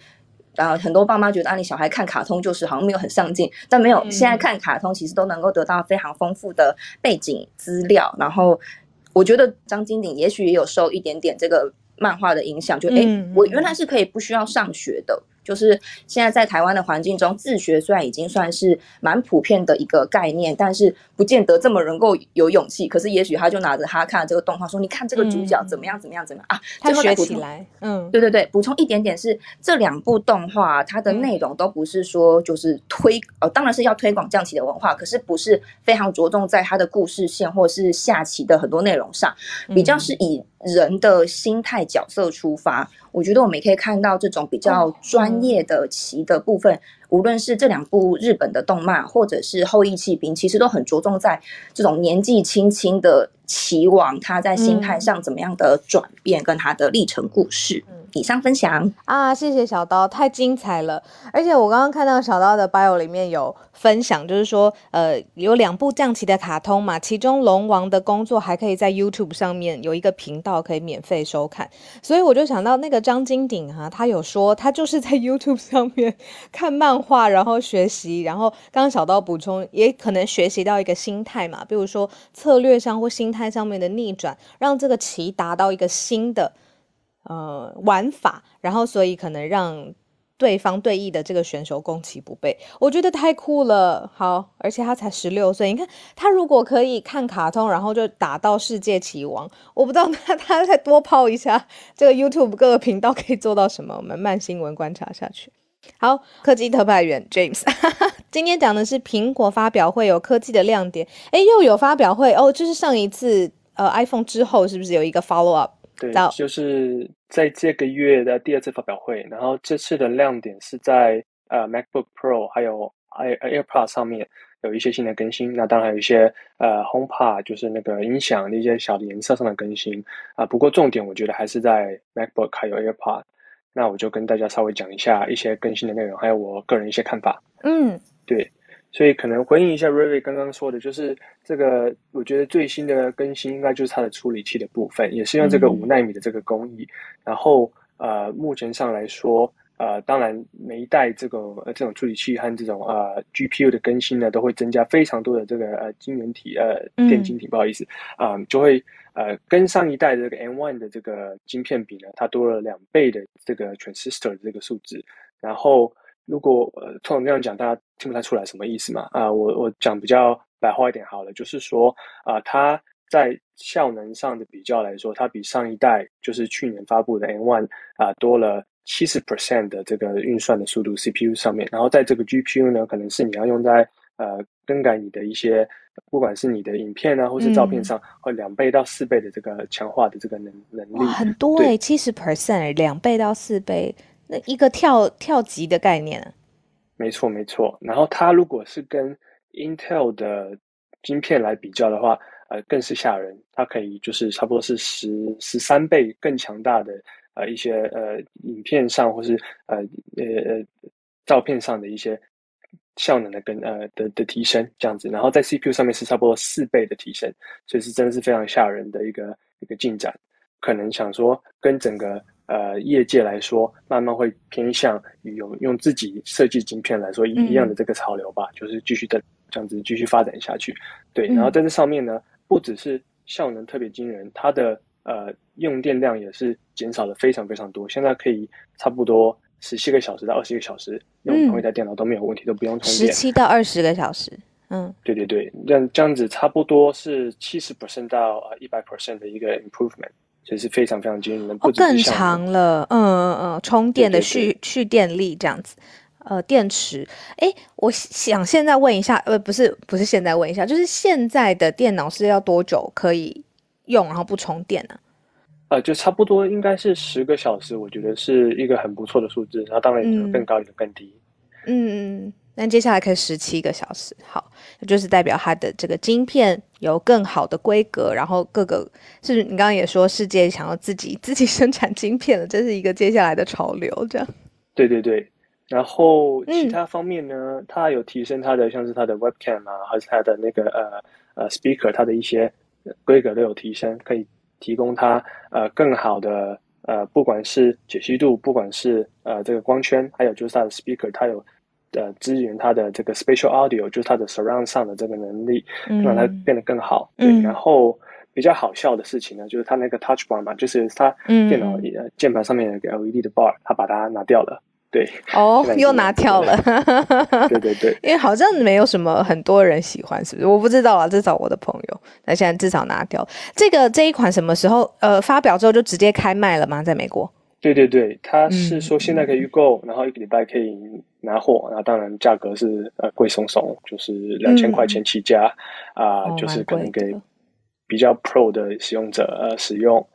啊，很多爸妈觉得啊，你小孩看卡通就是好像没有很上进，但没有，现在看卡通其实都能够得到非常丰富的背景资料。然后我觉得张金鼎也许也有受一点点这个漫画的影响，就哎，我原来是可以不需要上学的。就是现在在台湾的环境中，自学虽然已经算是蛮普遍的一个概念，但是不见得这么能够有勇气。可是也许他就拿着他看这个动画说：“你看这个主角怎么样，怎么样，怎么样啊？”他学起来，嗯，对对对，补充一点点是这两部动画它的内容都不是说就是推呃，当然是要推广象棋的文化，可是不是非常着重在它的故事线或是下棋的很多内容上，比较是以人的心态角色出发。我觉得我们也可以看到这种比较专业的棋的部分，无论是这两部日本的动漫，或者是《后羿弃兵》，其实都很着重在这种年纪轻轻的棋王他在心态上怎么样的转变，跟他的历程故事。以上分享啊，谢谢小刀，太精彩了！而且我刚刚看到小刀的 bio 里面有分享，就是说，呃，有两部降棋的卡通嘛，其中龙王的工作还可以在 YouTube 上面有一个频道可以免费收看，所以我就想到那个张金鼎哈，他有说他就是在 YouTube 上面看漫画，然后学习，然后刚刚小刀补充，也可能学习到一个心态嘛，比如说策略上或心态上面的逆转，让这个棋达到一个新的。呃，玩法，然后所以可能让对方对弈的这个选手攻其不备，我觉得太酷了。好，而且他才十六岁，你看他如果可以看卡通，然后就打到世界棋王，我不知道他 他再多泡一下这个 YouTube 各个频道可以做到什么。我们慢新闻观察下去。好，科技特派员 James，今天讲的是苹果发表会有科技的亮点。哎，又有发表会哦，就是上一次呃 iPhone 之后，是不是有一个 follow up？对，就是在这个月的第二次发表会，然后这次的亮点是在呃 MacBook Pro 还有 Air AirPods 上面有一些新的更新。那当然还有一些呃 HomePod 就是那个音响的一些小的颜色上的更新啊。不过重点我觉得还是在 MacBook 还有 AirPod。那我就跟大家稍微讲一下一些更新的内容，还有我个人一些看法。嗯，对。所以可能回应一下瑞瑞刚刚说的，就是这个，我觉得最新的更新应该就是它的处理器的部分，也是用这个五纳米的这个工艺。然后呃，目前上来说，呃，当然每一代这个呃这种处理器和这种呃 GPU 的更新呢，都会增加非常多的这个呃晶圆体呃电晶体，不好意思啊，就会呃跟上一代的这个 M1 的这个晶片比呢，它多了两倍的这个 transistor 的这个数字。然后如果呃通常这样讲，大家听不太出来什么意思嘛？啊，我我讲比较白话一点好了，就是说啊，它。在效能上的比较来说，它比上一代就是去年发布的 M1 啊多了七十 percent 的这个运算的速度 CPU 上面。然后在这个 GPU 呢，可能是你要用在呃更改你的一些，不管是你的影片啊或是照片上，或两倍到四倍的这个强化的这个能能力。很多哎，七十 percent，两倍到四倍，那一个跳跳级的概念。没错没错。然后它如果是跟 Intel 的晶片来比较的话。呃，更是吓人，它可以就是差不多是十十三倍更强大的呃一些呃影片上或是呃呃呃照片上的一些效能的跟呃的的提升这样子，然后在 CPU 上面是差不多四倍的提升，所以是真的是非常吓人的一个一个进展。可能想说跟整个呃业界来说，慢慢会偏向于用用自己设计晶片来说一一样的这个潮流吧，就是继续的这样子继续发展下去。对，然后在这上面呢。不只是效能特别惊人，它的呃用电量也是减少了非常非常多。现在可以差不多十七个小时到二十个小时用同一台电脑都没有问题，都不用充电。十七到二十个小时，嗯，对对对，这样这样子差不多是七十 percent 到一百 percent 的一个 improvement，所以是非常非常惊人的。哦，更长了，嗯嗯嗯，充电的蓄蓄电力这样子。呃，电池，哎，我想现在问一下，呃，不是，不是现在问一下，就是现在的电脑是要多久可以用，然后不充电呢？呃，就差不多应该是十个小时，我觉得是一个很不错的数字，然后当然有更高也更低。嗯嗯，那接下来可以十七个小时，好，就是代表它的这个晶片有更好的规格，然后各个是，你刚刚也说世界想要自己自己生产晶片了，这是一个接下来的潮流，这样。对对对。然后其他方面呢，它有提升它的像是它的 webcam 啊，还是它的那个呃呃 speaker，它的一些规格都有提升，可以提供它呃更好的呃不管是解析度，不管是呃这个光圈，还有就是它的 speaker，它有呃支援它的这个 spatial audio，就是它的 surround sound 的这个能力，让它变得更好。对，然后比较好笑的事情呢，就是它那个 touch bar 嘛，就是它电脑键盘上面有个 LED 的 bar，它把它拿掉了。对哦，又拿掉了。对对对，因为好像没有什么很多人喜欢，是不是？我不知道啊，至少我的朋友，那现在至少拿掉这个这一款什么时候呃发表之后就直接开卖了吗？在美国？对对对，他是说现在可以预购，然后一个礼拜可以拿货，然后当然价格是呃贵松松，就是两千块钱起价啊，就是可能给比较 Pro 的使用者呃使用。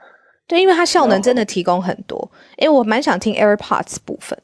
对，因为它效能真的提供很多。哎，我蛮想听 AirPods 部分。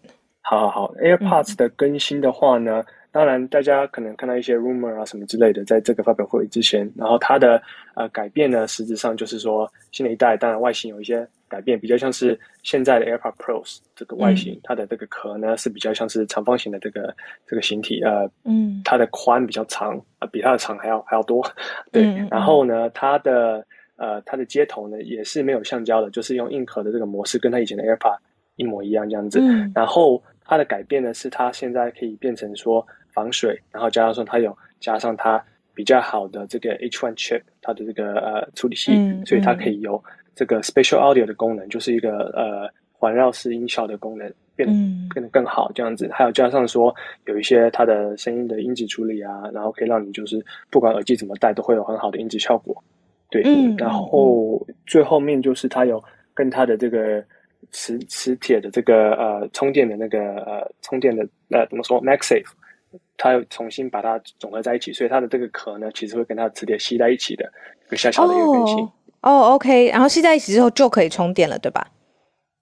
好好好，AirPods 的更新的话呢，当然大家可能看到一些 rumor 啊什么之类的，在这个发表会之前，然后它的呃改变呢，实质上就是说新的一代，当然外形有一些改变，比较像是现在的 AirPods Pros 这个外形，它的这个壳呢是比较像是长方形的这个这个形体，呃，嗯，它的宽比较长，啊，比它的长还要还要多，对，然后呢，它的呃它的接头呢也是没有橡胶的，就是用硬壳的这个模式，跟它以前的 AirPods 一模一样这样子，然后。它的改变呢，是它现在可以变成说防水，然后加上说它有加上它比较好的这个 H1 chip，它的这个呃处理器，所以它可以有这个 Spatial Audio 的功能，就是一个呃环绕式音效的功能，变得变得更好这样子。还有加上说有一些它的声音的音质处理啊，然后可以让你就是不管耳机怎么戴都会有很好的音质效果。对，然后最后面就是它有跟它的这个。磁磁铁的这个呃充电的那个呃充电的呃怎么说？MagSafe，它又重新把它总合在一起，所以它的这个壳呢，其实会跟它的磁铁吸在一起的，一个小小的一个更新。哦，OK，然后吸在一起之后就可以充电了，对吧？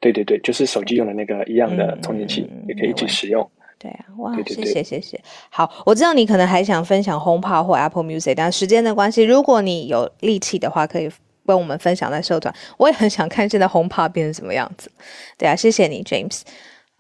对对对，就是手机用的那个一样的充电器，也可以一起使用。对啊，哇，谢谢谢谢。好，我知道你可能还想分享 HomePod 或 Apple Music，但时间的关系，如果你有力气的话，可以。跟我们分享在社团，我也很想看现在红帕变成什么样子。对啊，谢谢你，James。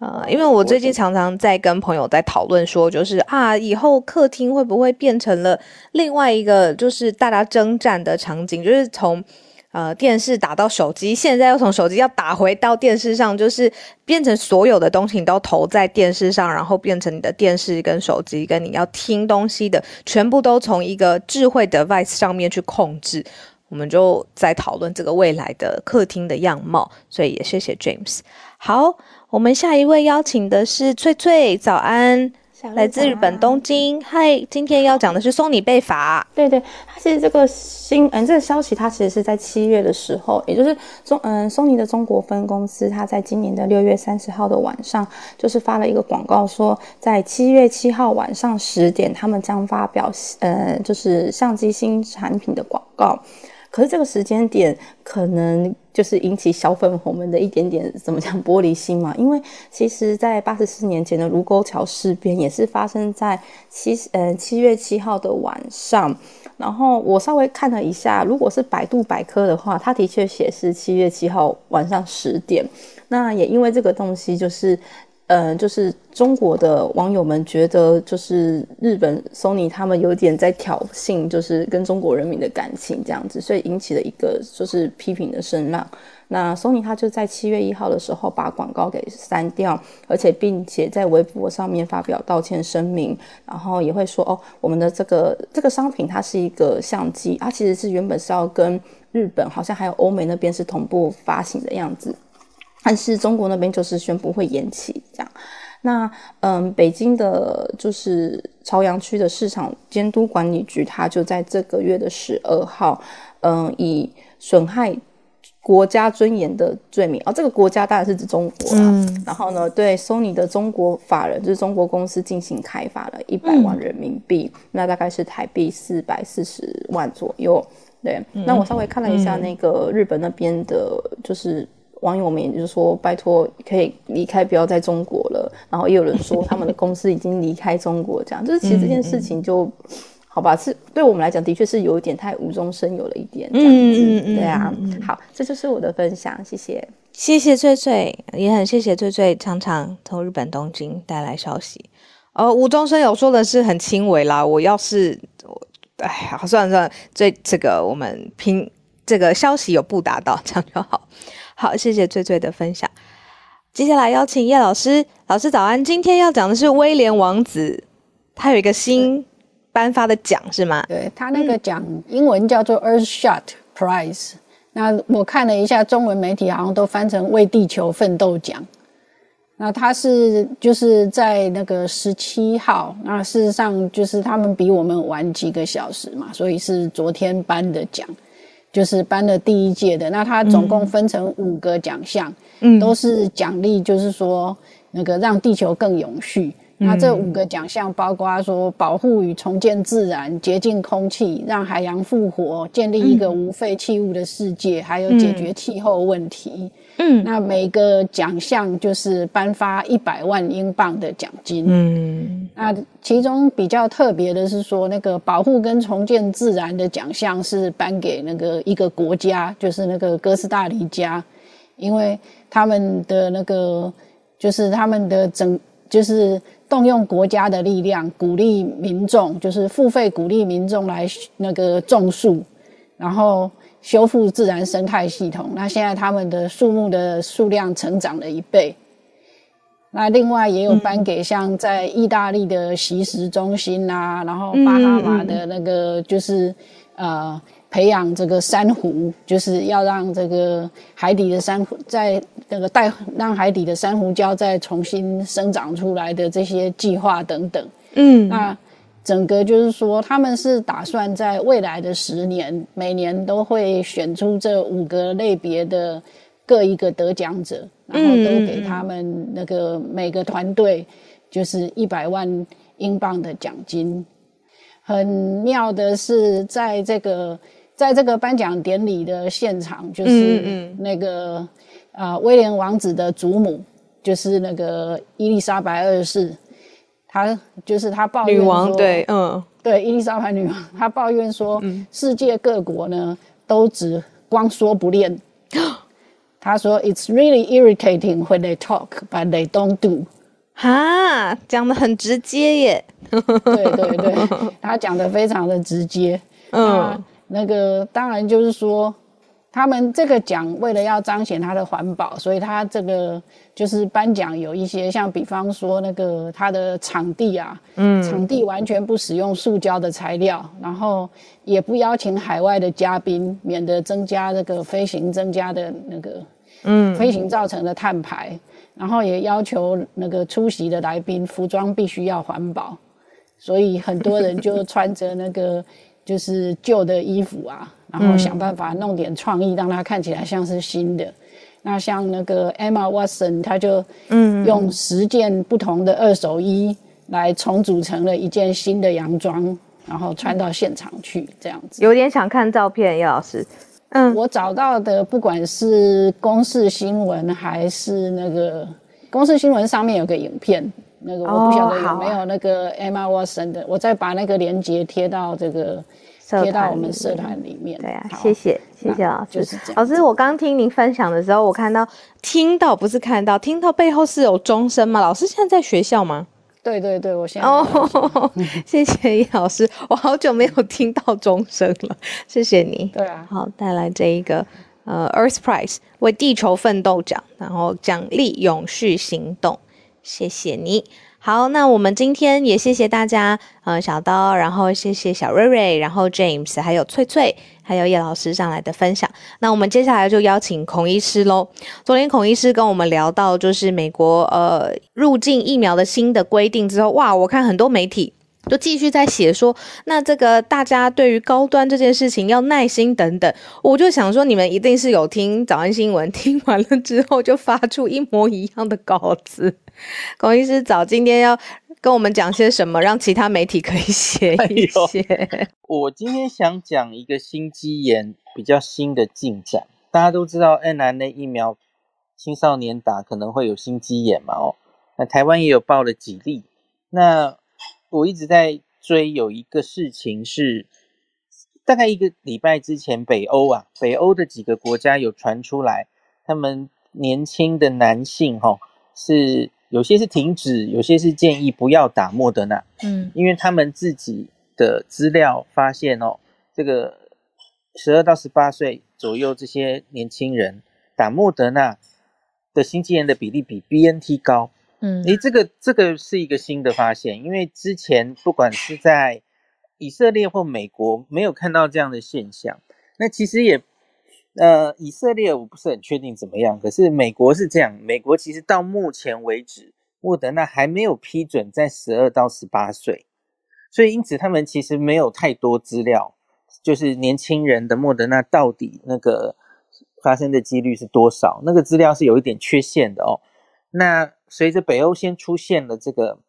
呃，因为我最近常常在跟朋友在讨论说，就是啊，以后客厅会不会变成了另外一个就是大家征战的场景？就是从呃电视打到手机，现在又从手机要打回到电视上，就是变成所有的东西你都投在电视上，然后变成你的电视跟手机跟你要听东西的，全部都从一个智慧的 device 上面去控制。我们就在讨论这个未来的客厅的样貌，所以也谢谢 James。好，我们下一位邀请的是翠翠，早安。来自日本东京，嗨，今天要讲的是松尼被罚。对对，它其实这个新嗯这个消息，它其实是在七月的时候，也就是中嗯松尼的中国分公司，它在今年的六月三十号的晚上，就是发了一个广告，说在七月七号晚上十点，他们将发表呃就是相机新产品的广告。可是这个时间点可能就是引起小粉红们的一点点怎么讲玻璃心嘛？因为其实，在八十四年前的卢沟桥事变也是发生在七呃七月七号的晚上。然后我稍微看了一下，如果是百度百科的话，它的确写是七月七号晚上十点。那也因为这个东西就是。嗯，就是中国的网友们觉得，就是日本 Sony 他们有点在挑衅，就是跟中国人民的感情这样子，所以引起了一个就是批评的声浪。那 Sony 他就在七月一号的时候把广告给删掉，而且并且在微博上面发表道歉声明，然后也会说哦，我们的这个这个商品它是一个相机，它其实是原本是要跟日本好像还有欧美那边是同步发行的样子。但是中国那边就是宣布会延期，这样。那嗯，北京的就是朝阳区的市场监督管理局，它就在这个月的十二号，嗯，以损害国家尊严的罪名，哦，这个国家当然是指中国啦。然后呢，对 Sony 的中国法人，就是中国公司进行开发了一百万人民币，那大概是台币四百四十万左右。对，那我稍微看了一下那个日本那边的，就是。网友们也就是说，拜托可以离开，不要在中国了。然后也有人说，他们的公司已经离开中国，这样就是其实这件事情就好吧，是对我们来讲的确是有一点太无中生有了一点，这样子，对啊。好，这就是我的分享，谢谢，谢谢翠翠，也很谢谢翠翠常常从日本东京带来消息。哦，无中生有说的是很轻微啦，我要是，哎，呀算了算了，这这个我们拼这个消息有不达到，这样就好。好，谢谢翠翠的分享。接下来邀请叶老师，老师早安。今天要讲的是威廉王子，他有一个新颁发的奖是吗？对他那个奖英文叫做 Earthshot Prize。那我看了一下中文媒体，好像都翻成为地球奋斗奖。那他是就是在那个十七号，那事实上就是他们比我们晚几个小时嘛，所以是昨天颁的奖。就是颁了第一届的，那它总共分成五个奖项，嗯，都是奖励，就是说那个让地球更永续。那这五个奖项包括说保护与重建自然、洁净空气、让海洋复活、建立一个无废弃物的世界，还有解决气候问题。嗯，那每个奖项就是颁发一百万英镑的奖金。嗯，那其中比较特别的是说，那个保护跟重建自然的奖项是颁给那个一个国家，就是那个哥斯达黎加，因为他们的那个就是他们的整就是动用国家的力量，鼓励民众，就是付费鼓励民众来那个种树，然后。修复自然生态系统，那现在他们的树木的数量成长了一倍。那另外也有颁给像在意大利的习食中心啊，然后巴哈马的那个就是呃培养这个珊瑚，就是要让这个海底的珊瑚在那个带让海底的珊瑚礁再重新生长出来的这些计划等等。嗯，那。整个就是说，他们是打算在未来的十年，每年都会选出这五个类别的各一个得奖者，然后都给他们那个每个团队就是一百万英镑的奖金。很妙的是，在这个在这个颁奖典礼的现场，就是那个啊威廉王子的祖母，就是那个伊丽莎白二世。他就是他抱怨女王，对，嗯，对，伊丽莎白女王，她抱怨说，世界各国呢都只光说不练。他说，It's really irritating when they talk, but they don't do。哈，讲的很直接耶。对对对，他讲的非常的直接。嗯，那个当然就是说，他们这个奖为了要彰显它的环保，所以它这个就是颁奖有一些像比方说那个它的场地啊，嗯，场地完全不使用塑胶的材料，然后也不邀请海外的嘉宾，免得增加这个飞行增加的那个，嗯，飞行造成的碳排，然后也要求那个出席的来宾服装必须要环保，所以很多人就穿着那个就是旧的衣服啊。然后想办法弄点创意，让它看起来像是新的。那像那个 Emma Watson，他就嗯用十件不同的二手衣来重组成了一件新的洋装，然后穿到现场去，这样子。有点想看照片，叶老师。嗯，我找到的不管是公视新闻还是那个公视新闻上面有个影片，那个我不晓得有没有那个 Emma Watson 的，我再把那个链接贴到这个。贴到我们社团里面。对啊，谢谢谢谢老师。老师，我刚听您分享的时候，我看到听到不是看到，听到背后是有钟声吗？老师现在在学校吗？对对对，我现在。哦，谢谢叶老师，我好久没有听到钟声了，谢谢你。对啊，好，带来这一个呃 Earth Prize 为地球奋斗奖，然后奖励永续行动，谢谢你。好，那我们今天也谢谢大家，呃，小刀，然后谢谢小瑞瑞，然后 James，还有翠翠，还有叶老师上来的分享。那我们接下来就邀请孔医师喽。昨天孔医师跟我们聊到，就是美国呃入境疫苗的新的规定之后，哇，我看很多媒体。就继续在写说，那这个大家对于高端这件事情要耐心等等。我就想说，你们一定是有听早安新闻，听完了之后就发出一模一样的稿子。龚医师早今天要跟我们讲些什么，让其他媒体可以写一些。我今天想讲一个心肌炎比较新的进展。大家都知道 n r n a 疫苗青少年打可能会有心肌炎嘛？哦，那台湾也有报了几例。那我一直在追，有一个事情是，大概一个礼拜之前，北欧啊，北欧的几个国家有传出来，他们年轻的男性哈，是有些是停止，有些是建议不要打莫德纳，嗯，因为他们自己的资料发现哦，这个十二到十八岁左右这些年轻人打莫德纳的心肌炎的比例比 BNT 高。嗯，诶，这个这个是一个新的发现，因为之前不管是在以色列或美国，没有看到这样的现象。那其实也，呃，以色列我不是很确定怎么样，可是美国是这样。美国其实到目前为止，莫德纳还没有批准在十二到十八岁，所以因此他们其实没有太多资料，就是年轻人的莫德纳到底那个发生的几率是多少，那个资料是有一点缺陷的哦。那随着北欧先出现了这个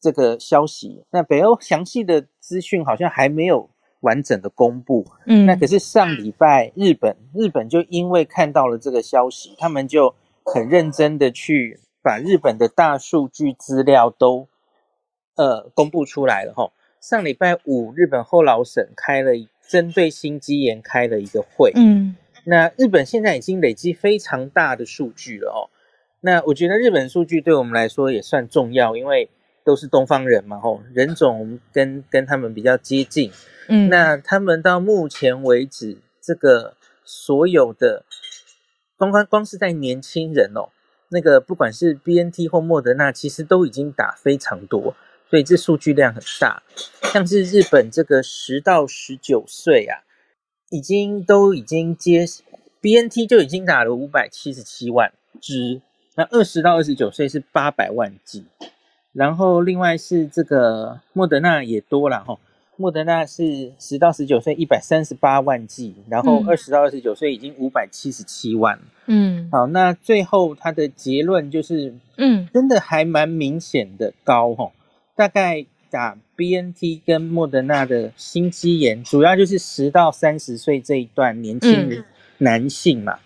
这个消息，那北欧详细的资讯好像还没有完整的公布。嗯，那可是上礼拜日本日本就因为看到了这个消息，他们就很认真的去把日本的大数据资料都呃公布出来了哈。上礼拜五，日本后老省开了针对心肌炎开了一个会。嗯，那日本现在已经累积非常大的数据了哦。那我觉得日本数据对我们来说也算重要，因为都是东方人嘛，吼，人种跟跟他们比较接近。嗯，那他们到目前为止，这个所有的光光光是在年轻人哦，那个不管是 B N T 或莫德纳，其实都已经打非常多，所以这数据量很大。像是日本这个十到十九岁啊，已经都已经接 B N T 就已经打了五百七十七万支。那二十到二十九岁是八百万剂，然后另外是这个莫德纳也多了哈，莫德纳是十到十九岁一百三十八万剂，然后二十到二十九岁已经五百七十七万。嗯，好，那最后他的结论就是，嗯，真的还蛮明显的高哈，大概打 B N T 跟莫德纳的心肌炎，主要就是十到三十岁这一段年轻人男性嘛。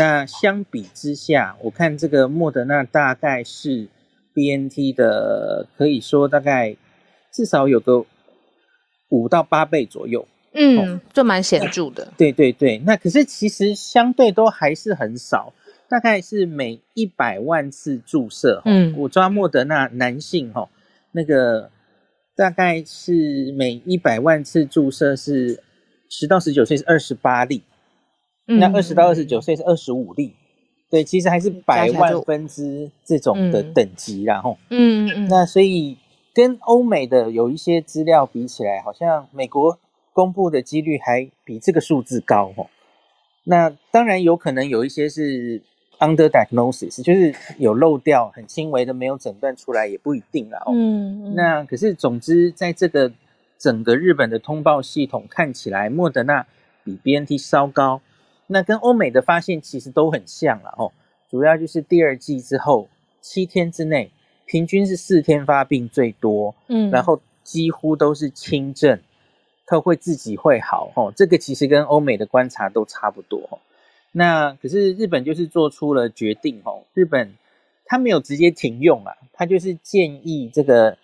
那相比之下，我看这个莫德纳大概是 B N T 的，可以说大概至少有个五到八倍左右。嗯，就蛮显著的。对对对，那可是其实相对都还是很少，大概是每一百万次注射，嗯，我抓莫德纳男性哈，那个大概是每一百万次注射是十到十九岁是二十八例。那二十到二十九岁是二十五例，对，其实还是百万分之这种的嗯等级啦，吼。嗯嗯嗯，那所以跟欧美的有一些资料比起来，好像美国公布的几率还比这个数字高哦。那当然有可能有一些是 under diagnosis，就是有漏掉，很轻微的没有诊断出来，也不一定啦哦。嗯嗯那可是总之，在这个整个日本的通报系统看起来，莫德纳比 BNT 稍高。那跟欧美的发现其实都很像了哦，主要就是第二季之后七天之内，平均是四天发病最多，嗯，然后几乎都是轻症，它会自己会好哦。这个其实跟欧美的观察都差不多哦。那可是日本就是做出了决定哦，日本他没有直接停用啊，他就是建议这个，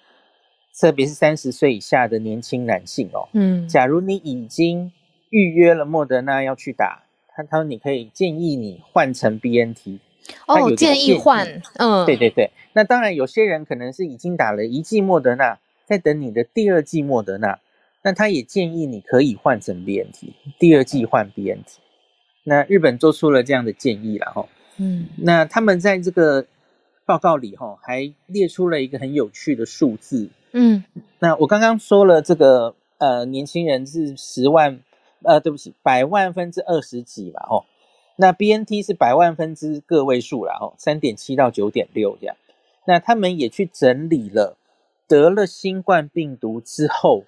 特别是三十岁以下的年轻男性哦，嗯假如你已经预约了莫德纳要去打，他他说你可以建议你换成 BNT。哦建议换，嗯，对对对，那当然有些人可能是已经打了一剂莫德纳，在等你的第二剂莫德纳，那他也建议你可以换成 BNT，第二剂换 BNT。那日本做出了这样的建议了哈，嗯。那他们在这个报告里哈还列出了一个很有趣的数字，嗯。那我刚刚说了，这个呃年轻人是十万，呃，对不起，百万分之二十几嘛，哦，那 BNT 是百万分之个位数啦，哦，三点七到九点六这样。那他们也去整理了得了新冠病毒之后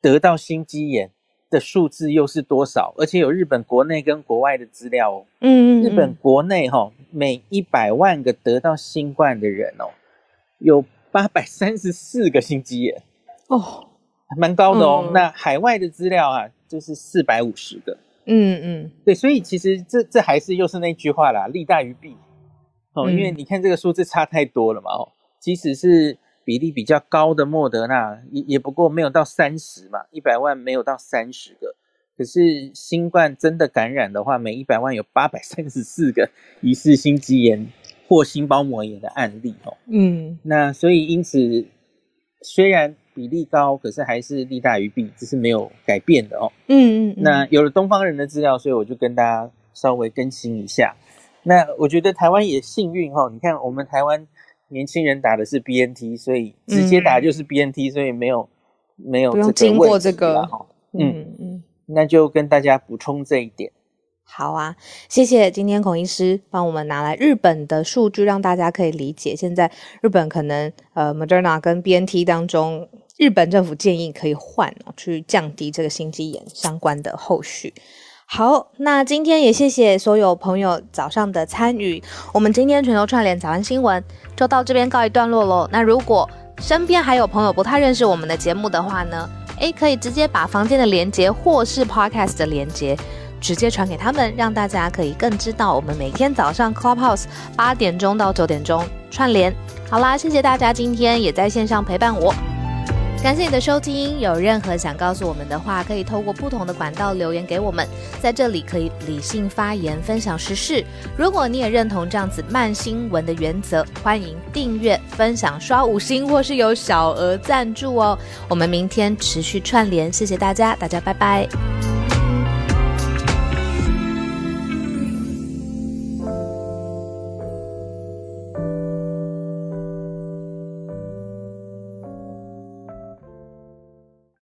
得到心肌炎的数字又是多少，而且有日本国内跟国外的资料哦。嗯嗯，日本国内哈、每一百万个得到新冠的人哦，有八百三十四个心肌炎。哦，还蛮高的哦。嗯那海外的资料啊，就是四百五十个。嗯嗯对，所以其实这这还是又是那句话啦，利大于弊哦。嗯因为你看这个数字差太多了嘛哦，即使是比例比较高的莫德纳，也也不过没有到三十嘛，一百万没有到三十个。可是新冠真的感染的话，每一百万有八百三十四个 疑似心肌炎或心包膜炎的案例哦。嗯那所以因此，虽然比例高，可是还是利大于弊，这是没有改变的哦。嗯嗯，那有了东方人的资料，所以我就跟大家稍微更新一下。那我觉得台湾也幸运哈、哦，你看我们台湾年轻人打的是 BNT，所以直接打就是 BNT，、所以没有没有经过这个哈嗯，嗯嗯。那就跟大家补充这一点。好啊，谢谢今天孔医师帮我们拿来日本的数据，让大家可以理解现在日本可能呃 Moderna 跟 BNT 当中，日本政府建议可以换，去降低这个心肌炎相关的后续。好，那今天也谢谢所有朋友早上的参与，我们今天全球串联早安新闻就到这边告一段落喽。那如果身边还有朋友不太认识我们的节目的话呢，诶，可以直接把房间的连接或是 Podcast 的连接。直接传给他们，让大家可以更知道我们每天早上 Clubhouse 八点钟到九点钟串联。好啦，谢谢大家今天也在线上陪伴我，感谢你的收听。有任何想告诉我们的话，可以透过不同的管道留言给我们，在这里可以理性发言，分享时事。如果你也认同这样子慢新闻的原则，欢迎订阅、分享、刷五星，或是有小额赞助哦。我们明天持续串联，谢谢大家，大家拜拜。